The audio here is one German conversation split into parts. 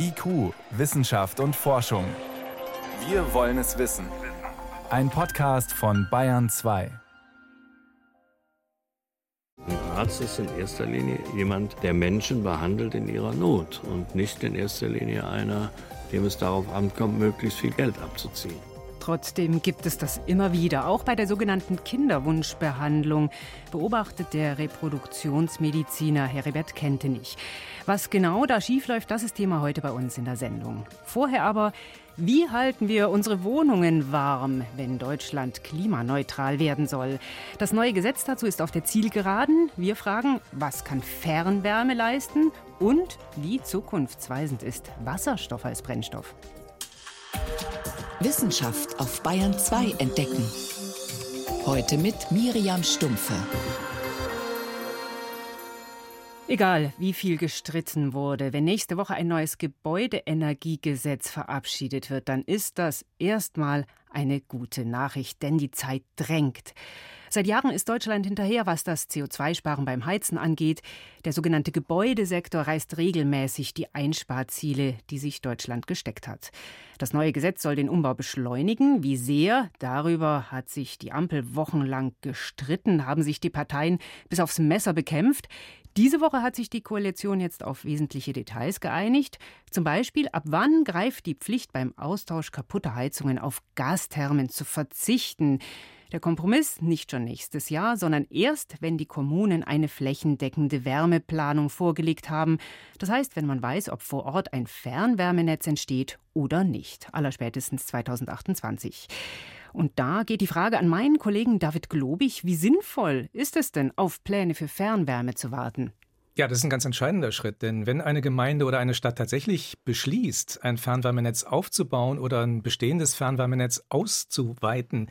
IQ, Wissenschaft und Forschung. Wir wollen es wissen. Ein Podcast von Bayern 2. Ein Arzt ist in erster Linie jemand, der Menschen behandelt in ihrer Not und nicht in erster Linie einer, dem es darauf ankommt, möglichst viel Geld abzuziehen. Trotzdem gibt es das immer wieder. Auch bei der sogenannten Kinderwunschbehandlung beobachtet der Reproduktionsmediziner Heribert Kentenich. Was genau da schiefläuft, das ist Thema heute bei uns in der Sendung. Vorher aber, wie halten wir unsere Wohnungen warm, wenn Deutschland klimaneutral werden soll? Das neue Gesetz dazu ist auf der Zielgeraden. Wir fragen, was kann Fernwärme leisten und wie zukunftsweisend ist Wasserstoff als Brennstoff? Wissenschaft auf Bayern 2 entdecken. Heute mit Miriam Stumpfe. Egal, wie viel gestritten wurde, wenn nächste Woche ein neues Gebäudeenergiegesetz verabschiedet wird, dann ist das erstmal eine gute Nachricht, denn die Zeit drängt. Seit Jahren ist Deutschland hinterher, was das CO2-Sparen beim Heizen angeht. Der sogenannte Gebäudesektor reißt regelmäßig die Einsparziele, die sich Deutschland gesteckt hat. Das neue Gesetz soll den Umbau beschleunigen. Wie sehr? Darüber hat sich die Ampel wochenlang gestritten, haben sich die Parteien bis aufs Messer bekämpft. Diese Woche hat sich die Koalition jetzt auf wesentliche Details geeinigt. Zum Beispiel, ab wann greift die Pflicht beim Austausch kaputter Heizungen auf Gasthermen zu verzichten. Der Kompromiss nicht schon nächstes Jahr, sondern erst, wenn die Kommunen eine flächendeckende Wärmeplanung vorgelegt haben. Das heißt, wenn man weiß, ob vor Ort ein Fernwärmenetz entsteht oder nicht. Allerspätestens 2028. Und da geht die Frage an meinen Kollegen David Globig, wie sinnvoll ist es denn, auf Pläne für Fernwärme zu warten? Ja, das ist ein ganz entscheidender Schritt, denn wenn eine Gemeinde oder eine Stadt tatsächlich beschließt, ein Fernwärmenetz aufzubauen oder ein bestehendes Fernwärmenetz auszuweiten,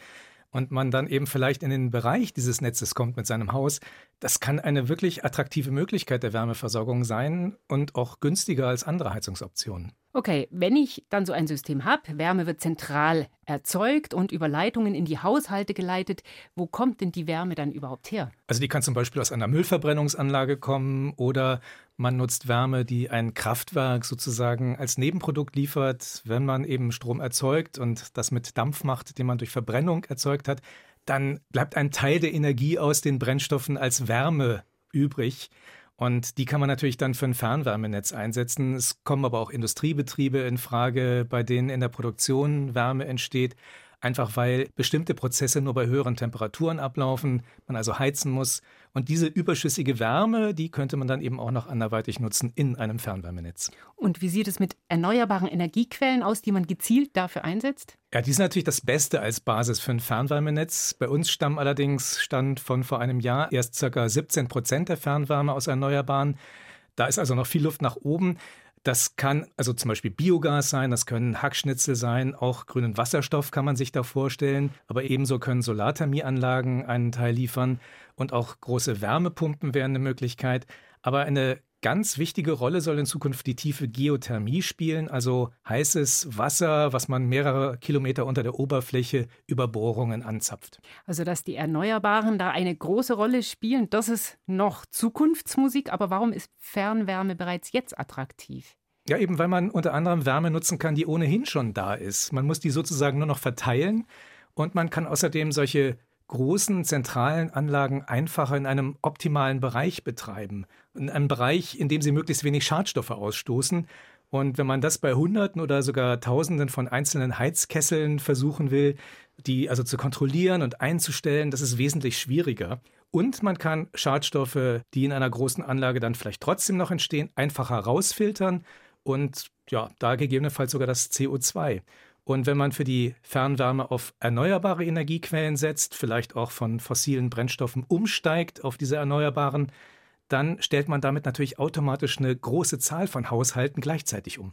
und man dann eben vielleicht in den Bereich dieses Netzes kommt mit seinem Haus, das kann eine wirklich attraktive Möglichkeit der Wärmeversorgung sein und auch günstiger als andere Heizungsoptionen. Okay, wenn ich dann so ein System habe, Wärme wird zentral erzeugt und über Leitungen in die Haushalte geleitet, wo kommt denn die Wärme dann überhaupt her? Also die kann zum Beispiel aus einer Müllverbrennungsanlage kommen oder man nutzt Wärme, die ein Kraftwerk sozusagen als Nebenprodukt liefert. Wenn man eben Strom erzeugt und das mit Dampf macht, den man durch Verbrennung erzeugt hat, dann bleibt ein Teil der Energie aus den Brennstoffen als Wärme übrig. Und die kann man natürlich dann für ein Fernwärmenetz einsetzen. Es kommen aber auch Industriebetriebe in Frage, bei denen in der Produktion Wärme entsteht einfach weil bestimmte Prozesse nur bei höheren Temperaturen ablaufen, man also heizen muss. Und diese überschüssige Wärme, die könnte man dann eben auch noch anderweitig nutzen in einem Fernwärmenetz. Und wie sieht es mit erneuerbaren Energiequellen aus, die man gezielt dafür einsetzt? Ja, die sind natürlich das Beste als Basis für ein Fernwärmenetz. Bei uns stammen allerdings, stand von vor einem Jahr, erst ca. 17 Prozent der Fernwärme aus Erneuerbaren. Da ist also noch viel Luft nach oben. Das kann also zum Beispiel Biogas sein, das können Hackschnitzel sein, auch grünen Wasserstoff kann man sich da vorstellen, aber ebenso können Solarthermieanlagen einen Teil liefern und auch große Wärmepumpen wären eine Möglichkeit. Aber eine ganz wichtige Rolle soll in Zukunft die tiefe Geothermie spielen, also heißes Wasser, was man mehrere Kilometer unter der Oberfläche über Bohrungen anzapft. Also, dass die Erneuerbaren da eine große Rolle spielen, das ist noch Zukunftsmusik, aber warum ist Fernwärme bereits jetzt attraktiv? Ja, eben weil man unter anderem Wärme nutzen kann, die ohnehin schon da ist. Man muss die sozusagen nur noch verteilen und man kann außerdem solche großen zentralen Anlagen einfacher in einem optimalen Bereich betreiben. In einem Bereich, in dem sie möglichst wenig Schadstoffe ausstoßen. Und wenn man das bei Hunderten oder sogar Tausenden von einzelnen Heizkesseln versuchen will, die also zu kontrollieren und einzustellen, das ist wesentlich schwieriger. Und man kann Schadstoffe, die in einer großen Anlage dann vielleicht trotzdem noch entstehen, einfacher rausfiltern und ja, da gegebenenfalls sogar das CO2. Und wenn man für die Fernwärme auf erneuerbare Energiequellen setzt, vielleicht auch von fossilen Brennstoffen umsteigt auf diese erneuerbaren, dann stellt man damit natürlich automatisch eine große Zahl von Haushalten gleichzeitig um.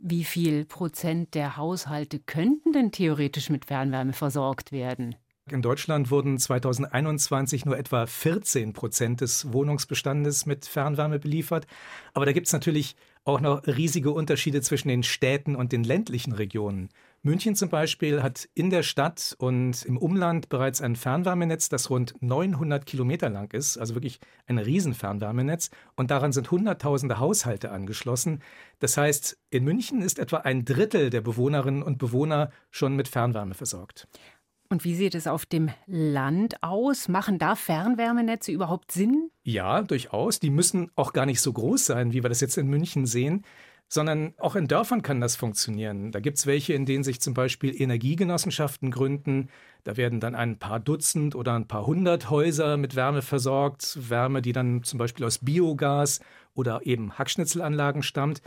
Wie viel Prozent der Haushalte könnten denn theoretisch mit Fernwärme versorgt werden? In Deutschland wurden 2021 nur etwa 14 Prozent des Wohnungsbestandes mit Fernwärme beliefert. Aber da gibt es natürlich auch noch riesige Unterschiede zwischen den Städten und den ländlichen Regionen. München zum Beispiel hat in der Stadt und im Umland bereits ein Fernwärmenetz, das rund 900 Kilometer lang ist, also wirklich ein Riesenfernwärmenetz. Und daran sind Hunderttausende Haushalte angeschlossen. Das heißt, in München ist etwa ein Drittel der Bewohnerinnen und Bewohner schon mit Fernwärme versorgt. Und wie sieht es auf dem Land aus? Machen da Fernwärmenetze überhaupt Sinn? Ja, durchaus. Die müssen auch gar nicht so groß sein, wie wir das jetzt in München sehen sondern auch in Dörfern kann das funktionieren. Da gibt es welche, in denen sich zum Beispiel Energiegenossenschaften gründen. Da werden dann ein paar Dutzend oder ein paar hundert Häuser mit Wärme versorgt. Wärme, die dann zum Beispiel aus Biogas oder eben Hackschnitzelanlagen stammt.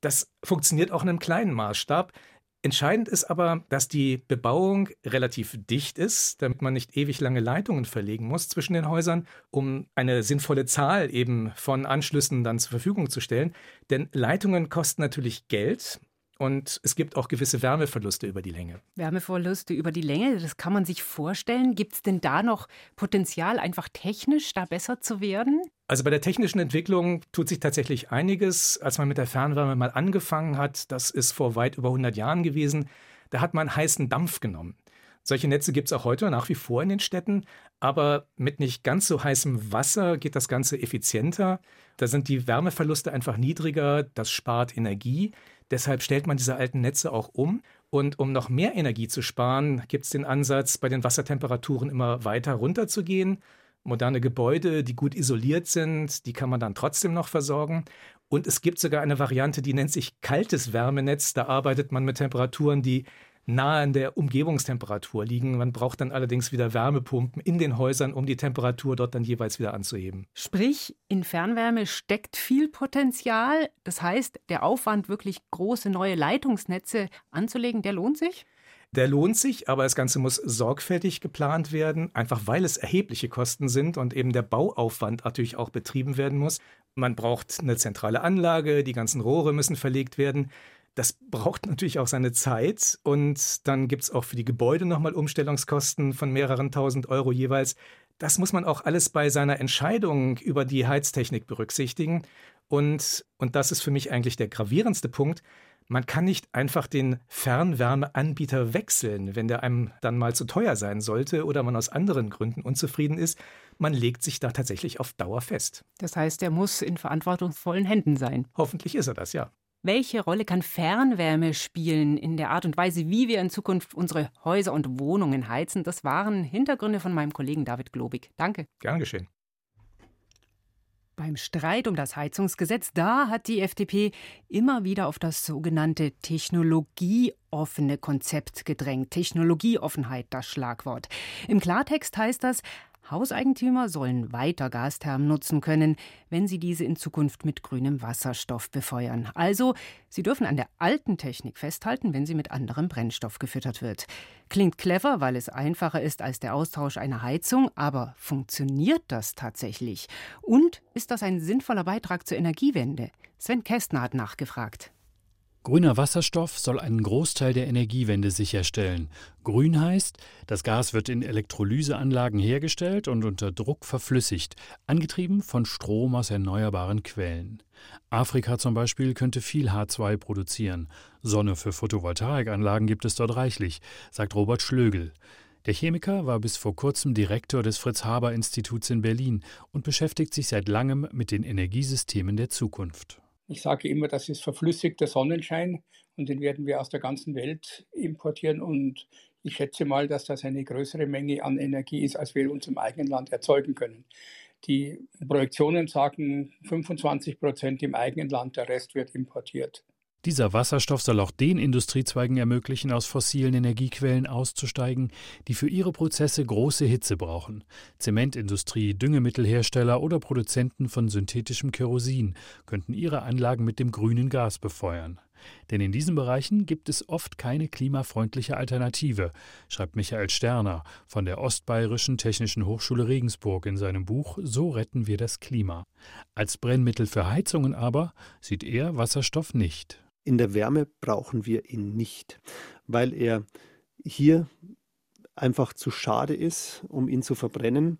Das funktioniert auch in einem kleinen Maßstab. Entscheidend ist aber, dass die Bebauung relativ dicht ist, damit man nicht ewig lange Leitungen verlegen muss zwischen den Häusern, um eine sinnvolle Zahl eben von Anschlüssen dann zur Verfügung zu stellen. Denn Leitungen kosten natürlich Geld und es gibt auch gewisse Wärmeverluste über die Länge. Wärmeverluste über die Länge, das kann man sich vorstellen. Gibt es denn da noch Potenzial, einfach technisch da besser zu werden? Also bei der technischen Entwicklung tut sich tatsächlich einiges. Als man mit der Fernwärme mal angefangen hat, das ist vor weit über 100 Jahren gewesen, da hat man heißen Dampf genommen. Solche Netze gibt es auch heute nach wie vor in den Städten, aber mit nicht ganz so heißem Wasser geht das Ganze effizienter. Da sind die Wärmeverluste einfach niedriger, das spart Energie. Deshalb stellt man diese alten Netze auch um. Und um noch mehr Energie zu sparen, gibt es den Ansatz, bei den Wassertemperaturen immer weiter runterzugehen. Moderne Gebäude, die gut isoliert sind, die kann man dann trotzdem noch versorgen. Und es gibt sogar eine Variante, die nennt sich kaltes Wärmenetz. Da arbeitet man mit Temperaturen, die nahe an der Umgebungstemperatur liegen. Man braucht dann allerdings wieder Wärmepumpen in den Häusern, um die Temperatur dort dann jeweils wieder anzuheben. Sprich, in Fernwärme steckt viel Potenzial. Das heißt, der Aufwand, wirklich große neue Leitungsnetze anzulegen, der lohnt sich? Der lohnt sich, aber das Ganze muss sorgfältig geplant werden, einfach weil es erhebliche Kosten sind und eben der Bauaufwand natürlich auch betrieben werden muss. Man braucht eine zentrale Anlage, die ganzen Rohre müssen verlegt werden. Das braucht natürlich auch seine Zeit und dann gibt es auch für die Gebäude nochmal Umstellungskosten von mehreren tausend Euro jeweils. Das muss man auch alles bei seiner Entscheidung über die Heiztechnik berücksichtigen. Und, und das ist für mich eigentlich der gravierendste Punkt. Man kann nicht einfach den Fernwärmeanbieter wechseln, wenn der einem dann mal zu teuer sein sollte oder man aus anderen Gründen unzufrieden ist. Man legt sich da tatsächlich auf Dauer fest. Das heißt, er muss in verantwortungsvollen Händen sein. Hoffentlich ist er das, ja. Welche Rolle kann Fernwärme spielen in der Art und Weise, wie wir in Zukunft unsere Häuser und Wohnungen heizen? Das waren Hintergründe von meinem Kollegen David Globig. Danke. Gern geschehen. Beim Streit um das Heizungsgesetz, da hat die FDP immer wieder auf das sogenannte technologieoffene Konzept gedrängt. Technologieoffenheit, das Schlagwort. Im Klartext heißt das, Hauseigentümer sollen weiter Gasthermen nutzen können, wenn sie diese in Zukunft mit grünem Wasserstoff befeuern. Also, sie dürfen an der alten Technik festhalten, wenn sie mit anderem Brennstoff gefüttert wird. Klingt clever, weil es einfacher ist als der Austausch einer Heizung, aber funktioniert das tatsächlich? Und ist das ein sinnvoller Beitrag zur Energiewende? Sven Kästner hat nachgefragt. Grüner Wasserstoff soll einen Großteil der Energiewende sicherstellen. Grün heißt, das Gas wird in Elektrolyseanlagen hergestellt und unter Druck verflüssigt, angetrieben von Strom aus erneuerbaren Quellen. Afrika zum Beispiel könnte viel H2 produzieren. Sonne für Photovoltaikanlagen gibt es dort reichlich, sagt Robert Schlögel. Der Chemiker war bis vor kurzem Direktor des Fritz Haber Instituts in Berlin und beschäftigt sich seit langem mit den Energiesystemen der Zukunft. Ich sage immer, das ist verflüssigter Sonnenschein und den werden wir aus der ganzen Welt importieren und ich schätze mal, dass das eine größere Menge an Energie ist, als wir in unserem eigenen Land erzeugen können. Die Projektionen sagen 25 Prozent im eigenen Land, der Rest wird importiert. Dieser Wasserstoff soll auch den Industriezweigen ermöglichen, aus fossilen Energiequellen auszusteigen, die für ihre Prozesse große Hitze brauchen. Zementindustrie, Düngemittelhersteller oder Produzenten von synthetischem Kerosin könnten ihre Anlagen mit dem grünen Gas befeuern. Denn in diesen Bereichen gibt es oft keine klimafreundliche Alternative, schreibt Michael Sterner von der Ostbayerischen Technischen Hochschule Regensburg in seinem Buch So retten wir das Klima. Als Brennmittel für Heizungen aber sieht er Wasserstoff nicht. In der Wärme brauchen wir ihn nicht, weil er hier einfach zu schade ist, um ihn zu verbrennen.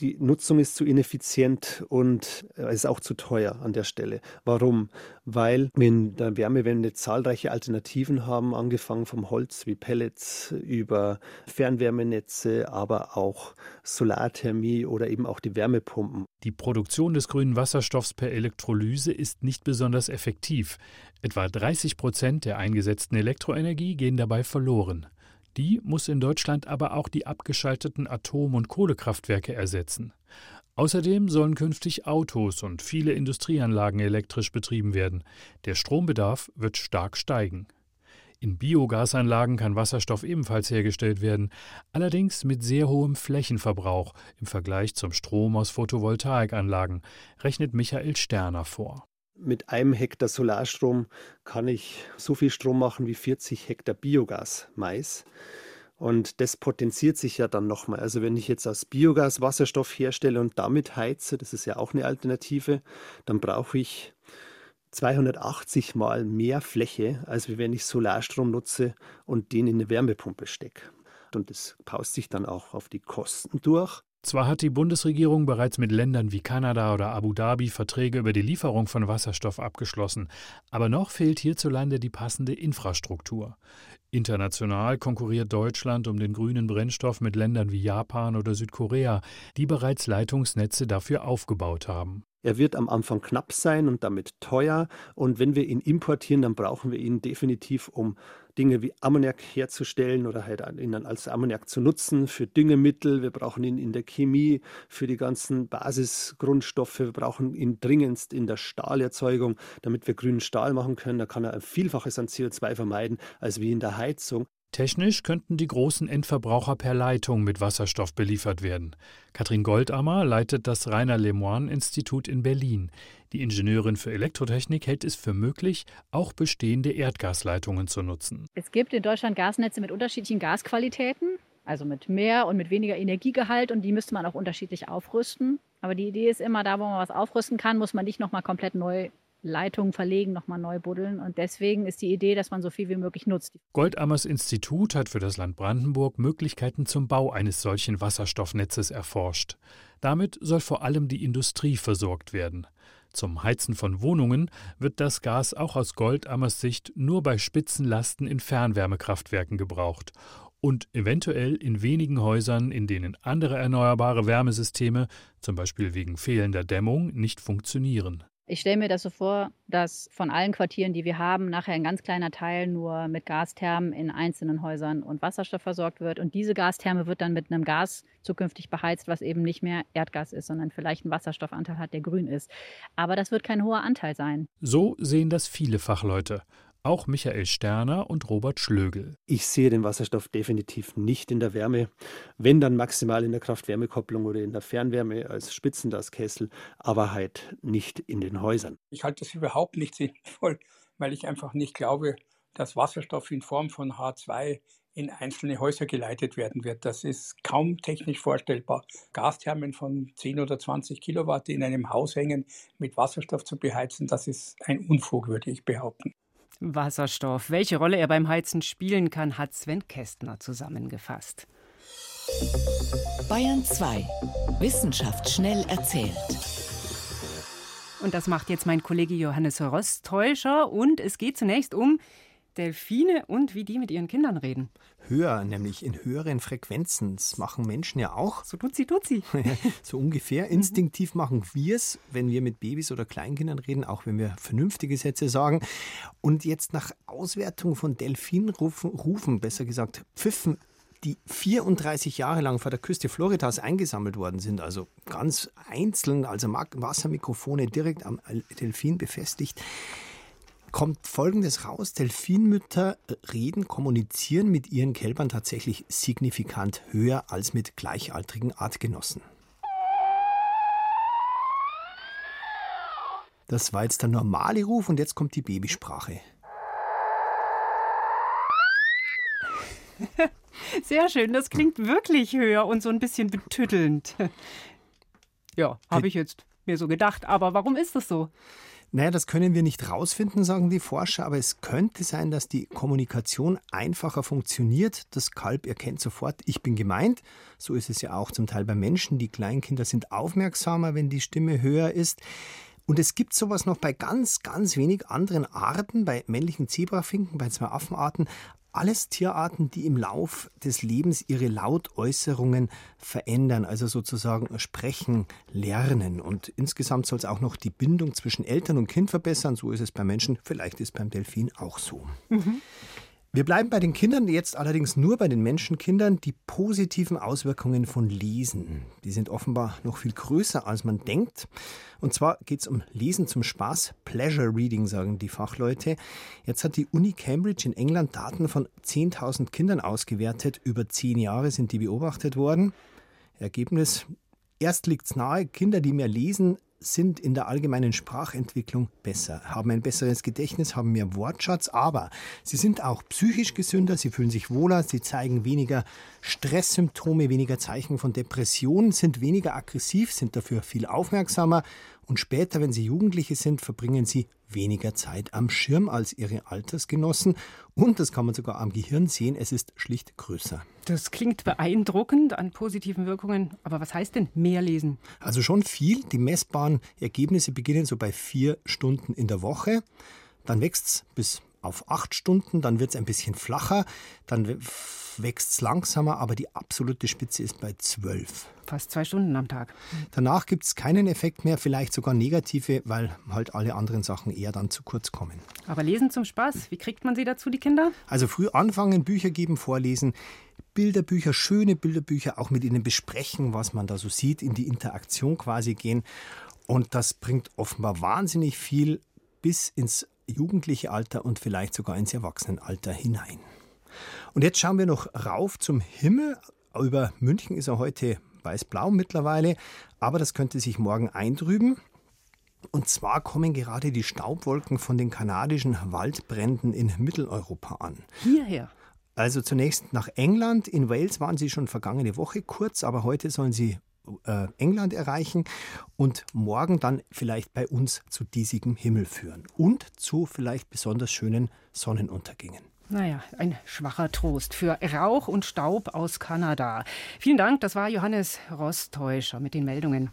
Die Nutzung ist zu ineffizient und es ist auch zu teuer an der Stelle. Warum? Weil wir in der Wärmewende zahlreiche Alternativen haben, angefangen vom Holz wie Pellets über Fernwärmenetze, aber auch Solarthermie oder eben auch die Wärmepumpen. Die Produktion des grünen Wasserstoffs per Elektrolyse ist nicht besonders effektiv. Etwa 30 Prozent der eingesetzten Elektroenergie gehen dabei verloren. Die muss in Deutschland aber auch die abgeschalteten Atom- und Kohlekraftwerke ersetzen. Außerdem sollen künftig Autos und viele Industrieanlagen elektrisch betrieben werden. Der Strombedarf wird stark steigen. In Biogasanlagen kann Wasserstoff ebenfalls hergestellt werden, allerdings mit sehr hohem Flächenverbrauch im Vergleich zum Strom aus Photovoltaikanlagen, rechnet Michael Sterner vor. Mit einem Hektar Solarstrom kann ich so viel Strom machen wie 40 Hektar Biogas Mais. Und das potenziert sich ja dann nochmal. Also wenn ich jetzt aus Biogas Wasserstoff herstelle und damit heize, das ist ja auch eine Alternative, dann brauche ich 280 mal mehr Fläche, als wenn ich Solarstrom nutze und den in eine Wärmepumpe stecke. Und das paust sich dann auch auf die Kosten durch. Zwar hat die Bundesregierung bereits mit Ländern wie Kanada oder Abu Dhabi Verträge über die Lieferung von Wasserstoff abgeschlossen, aber noch fehlt hierzulande die passende Infrastruktur. International konkurriert Deutschland um den grünen Brennstoff mit Ländern wie Japan oder Südkorea, die bereits Leitungsnetze dafür aufgebaut haben. Er wird am Anfang knapp sein und damit teuer. Und wenn wir ihn importieren, dann brauchen wir ihn definitiv, um Dinge wie Ammoniak herzustellen oder halt ihn dann als Ammoniak zu nutzen für Düngemittel. Wir brauchen ihn in der Chemie für die ganzen Basisgrundstoffe. Wir brauchen ihn dringendst in der Stahlerzeugung, damit wir grünen Stahl machen können. Da kann er ein Vielfaches an CO2 vermeiden als wie in der Heizung. Technisch könnten die großen Endverbraucher per Leitung mit Wasserstoff beliefert werden. Katrin Goldammer leitet das Rainer Lemoine Institut in Berlin. Die Ingenieurin für Elektrotechnik hält es für möglich, auch bestehende Erdgasleitungen zu nutzen. Es gibt in Deutschland Gasnetze mit unterschiedlichen Gasqualitäten, also mit mehr und mit weniger Energiegehalt und die müsste man auch unterschiedlich aufrüsten. Aber die Idee ist immer, da wo man was aufrüsten kann, muss man nicht nochmal komplett neu Leitungen verlegen, nochmal neu buddeln. Und deswegen ist die Idee, dass man so viel wie möglich nutzt. Goldammers Institut hat für das Land Brandenburg Möglichkeiten zum Bau eines solchen Wasserstoffnetzes erforscht. Damit soll vor allem die Industrie versorgt werden. Zum Heizen von Wohnungen wird das Gas auch aus Goldammers Sicht nur bei Spitzenlasten in Fernwärmekraftwerken gebraucht und eventuell in wenigen Häusern, in denen andere erneuerbare Wärmesysteme, zum Beispiel wegen fehlender Dämmung, nicht funktionieren. Ich stelle mir das so vor, dass von allen Quartieren, die wir haben, nachher ein ganz kleiner Teil nur mit Gasthermen in einzelnen Häusern und Wasserstoff versorgt wird. Und diese Gastherme wird dann mit einem Gas zukünftig beheizt, was eben nicht mehr Erdgas ist, sondern vielleicht einen Wasserstoffanteil hat, der grün ist. Aber das wird kein hoher Anteil sein. So sehen das viele Fachleute auch Michael Sterner und Robert Schlögel. Ich sehe den Wasserstoff definitiv nicht in der Wärme, wenn dann maximal in der Kraft-Wärme-Kopplung oder in der Fernwärme als Spitzengaskessel, aber halt nicht in den Häusern. Ich halte das überhaupt nicht sinnvoll, weil ich einfach nicht glaube, dass Wasserstoff in Form von H2 in einzelne Häuser geleitet werden wird. Das ist kaum technisch vorstellbar. Gasthermen von 10 oder 20 Kilowatt, die in einem Haus hängen, mit Wasserstoff zu beheizen, das ist ein Unfug, würde ich behaupten. Wasserstoff. Welche Rolle er beim Heizen spielen kann, hat Sven Kästner zusammengefasst. Bayern 2. Wissenschaft schnell erzählt. Und das macht jetzt mein Kollege Johannes Rostäuscher. Und es geht zunächst um Delfine und wie die mit ihren Kindern reden. Höher, nämlich in höheren Frequenzen. Das machen Menschen ja auch. So tut sie, tut sie. so ungefähr. Instinktiv machen wir es, wenn wir mit Babys oder Kleinkindern reden, auch wenn wir vernünftige Sätze sagen. Und jetzt nach Auswertung von Delfinrufen, Rufen, besser gesagt Pfiffen, die 34 Jahre lang vor der Küste Floridas eingesammelt worden sind, also ganz einzeln, also Wassermikrofone direkt am Delfin befestigt, kommt Folgendes raus. Delfinmütter reden, kommunizieren mit ihren Kälbern tatsächlich signifikant höher als mit gleichaltrigen Artgenossen. Das war jetzt der normale Ruf und jetzt kommt die Babysprache. Sehr schön, das klingt wirklich höher und so ein bisschen betüttelnd. Ja, habe ich jetzt mir so gedacht. Aber warum ist das so? Naja, das können wir nicht rausfinden, sagen die Forscher, aber es könnte sein, dass die Kommunikation einfacher funktioniert. Das Kalb erkennt sofort, ich bin gemeint. So ist es ja auch zum Teil bei Menschen. Die Kleinkinder sind aufmerksamer, wenn die Stimme höher ist. Und es gibt sowas noch bei ganz, ganz wenig anderen Arten, bei männlichen Zebrafinken, bei zwei Affenarten, alles Tierarten, die im Lauf des Lebens ihre Lautäußerungen verändern, also sozusagen sprechen, lernen. Und insgesamt soll es auch noch die Bindung zwischen Eltern und Kind verbessern. So ist es beim Menschen, vielleicht ist es beim Delfin auch so. Mhm. Wir bleiben bei den Kindern, jetzt allerdings nur bei den Menschenkindern. Die positiven Auswirkungen von Lesen, die sind offenbar noch viel größer, als man denkt. Und zwar geht es um Lesen zum Spaß, Pleasure Reading, sagen die Fachleute. Jetzt hat die Uni Cambridge in England Daten von 10.000 Kindern ausgewertet. Über zehn Jahre sind die beobachtet worden. Ergebnis, Erst liegt es nahe, Kinder, die mehr lesen, sind in der allgemeinen Sprachentwicklung besser, haben ein besseres Gedächtnis, haben mehr Wortschatz, aber sie sind auch psychisch gesünder, sie fühlen sich wohler, sie zeigen weniger Stresssymptome, weniger Zeichen von Depressionen, sind weniger aggressiv, sind dafür viel aufmerksamer und später, wenn sie Jugendliche sind, verbringen sie weniger Zeit am Schirm als ihre Altersgenossen und das kann man sogar am Gehirn sehen, es ist schlicht größer. Das klingt beeindruckend an positiven Wirkungen, aber was heißt denn mehr lesen? Also schon viel. Die messbaren Ergebnisse beginnen so bei vier Stunden in der Woche. Dann wächst es bis auf acht Stunden, dann wird es ein bisschen flacher, dann wächst es langsamer, aber die absolute Spitze ist bei zwölf. Fast zwei Stunden am Tag. Danach gibt es keinen Effekt mehr, vielleicht sogar negative, weil halt alle anderen Sachen eher dann zu kurz kommen. Aber Lesen zum Spaß, wie kriegt man sie dazu, die Kinder? Also früh anfangen, Bücher geben, vorlesen, Bilderbücher, schöne Bilderbücher, auch mit ihnen besprechen, was man da so sieht, in die Interaktion quasi gehen. Und das bringt offenbar wahnsinnig viel bis ins jugendliche Alter und vielleicht sogar ins Erwachsenenalter hinein. Und jetzt schauen wir noch rauf zum Himmel. Über München ist er heute weiß-blau mittlerweile, aber das könnte sich morgen eintrüben. Und zwar kommen gerade die Staubwolken von den kanadischen Waldbränden in Mitteleuropa an. Hierher. Also zunächst nach England. In Wales waren sie schon vergangene Woche kurz, aber heute sollen sie äh, England erreichen und morgen dann vielleicht bei uns zu diesigem Himmel führen und zu vielleicht besonders schönen Sonnenuntergängen. Naja, ein schwacher Trost für Rauch und Staub aus Kanada. Vielen Dank, das war Johannes Rostäuscher mit den Meldungen.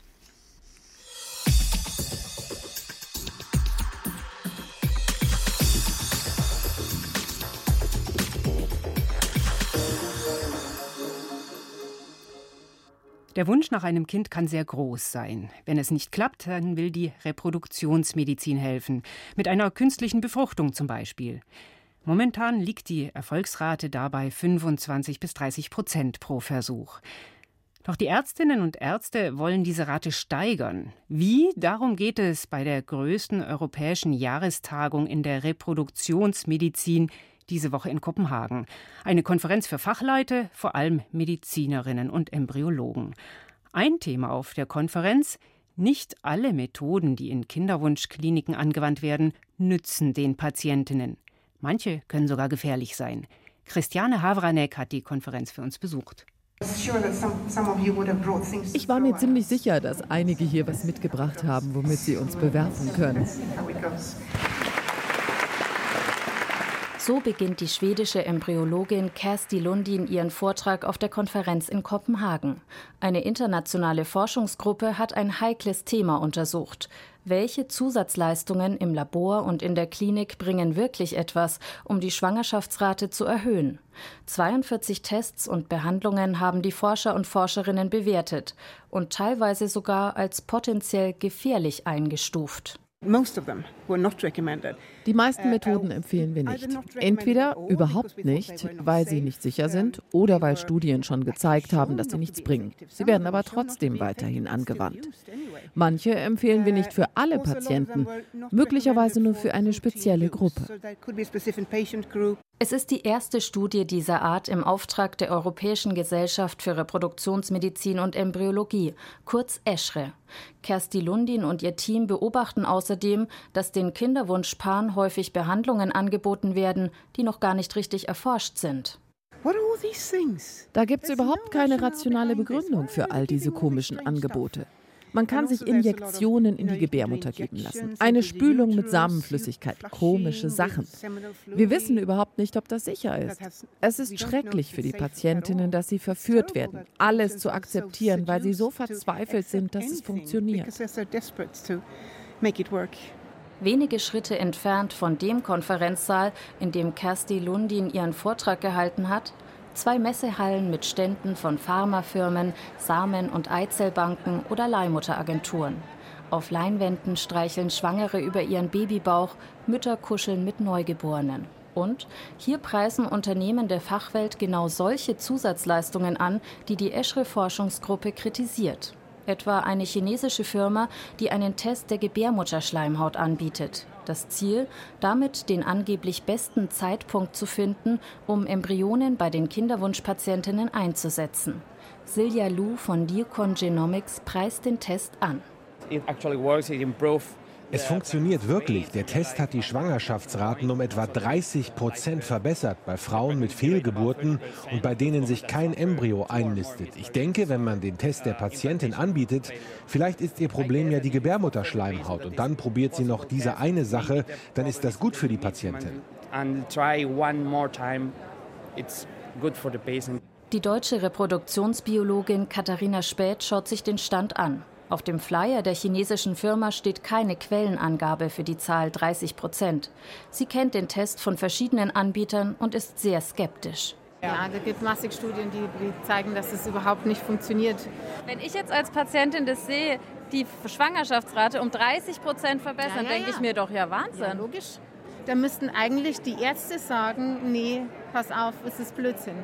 Der Wunsch nach einem Kind kann sehr groß sein. Wenn es nicht klappt, dann will die Reproduktionsmedizin helfen. Mit einer künstlichen Befruchtung zum Beispiel. Momentan liegt die Erfolgsrate dabei 25 bis 30 Prozent pro Versuch. Doch die Ärztinnen und Ärzte wollen diese Rate steigern. Wie? Darum geht es bei der größten europäischen Jahrestagung in der Reproduktionsmedizin diese Woche in Kopenhagen. Eine Konferenz für Fachleute, vor allem Medizinerinnen und Embryologen. Ein Thema auf der Konferenz nicht alle Methoden, die in Kinderwunschkliniken angewandt werden, nützen den Patientinnen. Manche können sogar gefährlich sein. Christiane Havranek hat die Konferenz für uns besucht. Ich war mir ziemlich sicher, dass einige hier was mitgebracht haben, womit sie uns bewerfen können. So beginnt die schwedische Embryologin Kersti Lundin ihren Vortrag auf der Konferenz in Kopenhagen. Eine internationale Forschungsgruppe hat ein heikles Thema untersucht. Welche Zusatzleistungen im Labor und in der Klinik bringen wirklich etwas, um die Schwangerschaftsrate zu erhöhen? 42 Tests und Behandlungen haben die Forscher und Forscherinnen bewertet und teilweise sogar als potenziell gefährlich eingestuft. Die meisten Methoden empfehlen wir nicht. Entweder überhaupt nicht, weil sie nicht sicher sind, oder weil Studien schon gezeigt haben, dass sie nichts bringen. Sie werden aber trotzdem weiterhin angewandt. Manche empfehlen wir nicht für alle Patienten, möglicherweise nur für eine spezielle Gruppe. Es ist die erste Studie dieser Art im Auftrag der Europäischen Gesellschaft für Reproduktionsmedizin und Embryologie, kurz ESHRE. Kersti Lundin und ihr Team beobachten außerdem, dass den Kinderwunschpaaren häufig Behandlungen angeboten werden, die noch gar nicht richtig erforscht sind. Da gibt es überhaupt keine rationale Begründung für all diese komischen Angebote. Man kann sich Injektionen in die Gebärmutter geben lassen. Eine Spülung mit Samenflüssigkeit. Komische Sachen. Wir wissen überhaupt nicht, ob das sicher ist. Es ist schrecklich für die Patientinnen, dass sie verführt werden, alles zu akzeptieren, weil sie so verzweifelt sind, dass es funktioniert. Wenige Schritte entfernt von dem Konferenzsaal, in dem Kersti Lundin ihren Vortrag gehalten hat, Zwei Messehallen mit Ständen von Pharmafirmen, Samen- und Eizellbanken oder Leihmutteragenturen. Auf Leinwänden streicheln Schwangere über ihren Babybauch, Mütter kuscheln mit Neugeborenen. Und hier preisen Unternehmen der Fachwelt genau solche Zusatzleistungen an, die die Eschre-Forschungsgruppe kritisiert. Etwa eine chinesische Firma, die einen Test der Gebärmutterschleimhaut anbietet. Das Ziel, damit den angeblich besten Zeitpunkt zu finden, um Embryonen bei den Kinderwunschpatientinnen einzusetzen. Silja Lu von Diacon Genomics preist den Test an. It actually works, it improves es funktioniert wirklich. Der Test hat die Schwangerschaftsraten um etwa 30 Prozent verbessert bei Frauen mit Fehlgeburten und bei denen sich kein Embryo einnistet. Ich denke, wenn man den Test der Patientin anbietet, vielleicht ist ihr Problem ja die Gebärmutterschleimhaut und dann probiert sie noch diese eine Sache, dann ist das gut für die Patientin. Die deutsche Reproduktionsbiologin Katharina Späth schaut sich den Stand an. Auf dem Flyer der chinesischen Firma steht keine Quellenangabe für die Zahl 30 Prozent. Sie kennt den Test von verschiedenen Anbietern und ist sehr skeptisch. Ja, da gibt massig Studien, die, die zeigen, dass es überhaupt nicht funktioniert. Wenn ich jetzt als Patientin das sehe, die Schwangerschaftsrate um 30 Prozent verbessern, ja, ja, denke ich mir doch, ja Wahnsinn. logisch. Da müssten eigentlich die Ärzte sagen, nee, pass auf, es ist Blödsinn.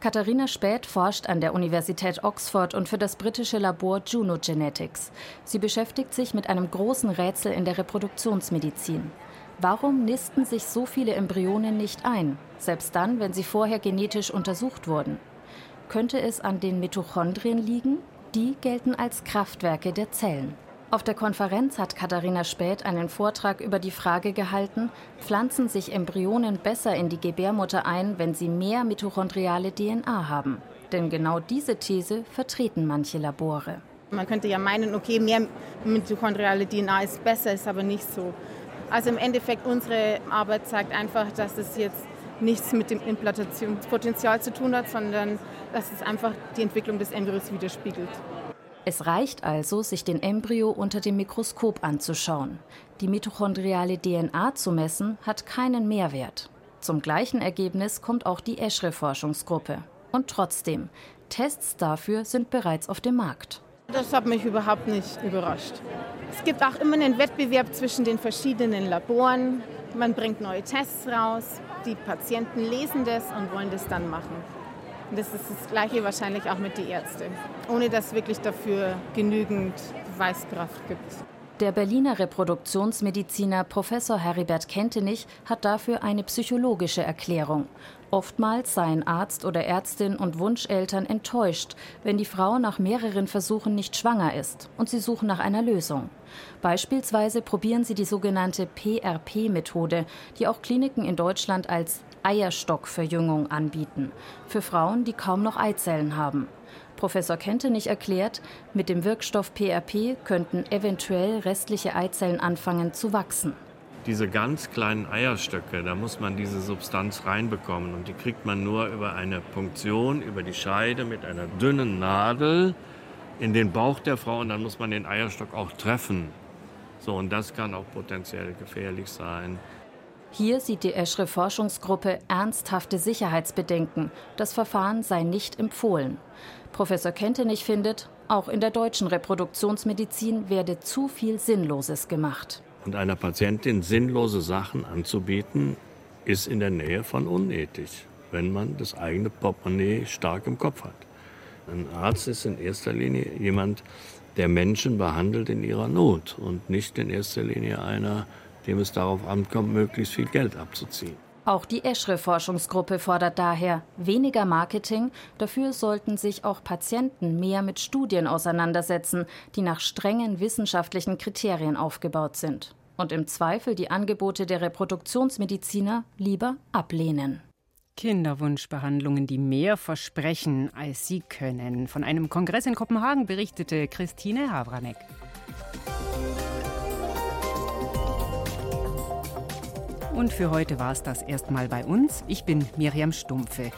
Katharina Späth forscht an der Universität Oxford und für das britische Labor Juno Genetics. Sie beschäftigt sich mit einem großen Rätsel in der Reproduktionsmedizin. Warum nisten sich so viele Embryonen nicht ein, selbst dann, wenn sie vorher genetisch untersucht wurden? Könnte es an den Mitochondrien liegen? Die gelten als Kraftwerke der Zellen. Auf der Konferenz hat Katharina Späth einen Vortrag über die Frage gehalten, pflanzen sich Embryonen besser in die Gebärmutter ein, wenn sie mehr mitochondriale DNA haben? Denn genau diese These vertreten manche Labore. Man könnte ja meinen, okay, mehr mitochondriale DNA ist besser, ist aber nicht so. Also im Endeffekt, unsere Arbeit zeigt einfach, dass es jetzt nichts mit dem Implantationspotenzial zu tun hat, sondern dass es einfach die Entwicklung des Embryos widerspiegelt. Es reicht also, sich den Embryo unter dem Mikroskop anzuschauen. Die mitochondriale DNA zu messen, hat keinen Mehrwert. Zum gleichen Ergebnis kommt auch die Eschre-Forschungsgruppe. Und trotzdem, Tests dafür sind bereits auf dem Markt. Das hat mich überhaupt nicht überrascht. Es gibt auch immer einen Wettbewerb zwischen den verschiedenen Laboren. Man bringt neue Tests raus, die Patienten lesen das und wollen das dann machen. Und das ist das Gleiche wahrscheinlich auch mit den Ärzten, ohne dass wirklich dafür genügend Beweiskraft gibt. Der Berliner Reproduktionsmediziner Professor Heribert Kentenich hat dafür eine psychologische Erklärung. Oftmals seien Arzt oder Ärztin und Wunscheltern enttäuscht, wenn die Frau nach mehreren Versuchen nicht schwanger ist und sie suchen nach einer Lösung. Beispielsweise probieren sie die sogenannte PRP-Methode, die auch Kliniken in Deutschland als Eierstockverjüngung anbieten, für Frauen, die kaum noch Eizellen haben. Professor Kentenich erklärt, mit dem Wirkstoff PRP könnten eventuell restliche Eizellen anfangen zu wachsen. Diese ganz kleinen Eierstöcke, da muss man diese Substanz reinbekommen und die kriegt man nur über eine Punktion, über die Scheide mit einer dünnen Nadel in den Bauch der Frau und dann muss man den Eierstock auch treffen. So, und das kann auch potenziell gefährlich sein. Hier sieht die Eschre Forschungsgruppe ernsthafte Sicherheitsbedenken. Das Verfahren sei nicht empfohlen. Professor Kentenich findet, auch in der deutschen Reproduktionsmedizin werde zu viel Sinnloses gemacht. Und einer Patientin sinnlose Sachen anzubieten, ist in der Nähe von unethisch, wenn man das eigene Portemonnaie stark im Kopf hat. Ein Arzt ist in erster Linie jemand, der Menschen behandelt in ihrer Not und nicht in erster Linie einer, dem es darauf ankommt, möglichst viel Geld abzuziehen. Auch die Eschre-Forschungsgruppe fordert daher weniger Marketing, dafür sollten sich auch Patienten mehr mit Studien auseinandersetzen, die nach strengen wissenschaftlichen Kriterien aufgebaut sind. Und im Zweifel die Angebote der Reproduktionsmediziner lieber ablehnen. Kinderwunschbehandlungen, die mehr versprechen, als sie können. Von einem Kongress in Kopenhagen berichtete Christine Havranek. Und für heute war es das erstmal bei uns. Ich bin Miriam Stumpfe.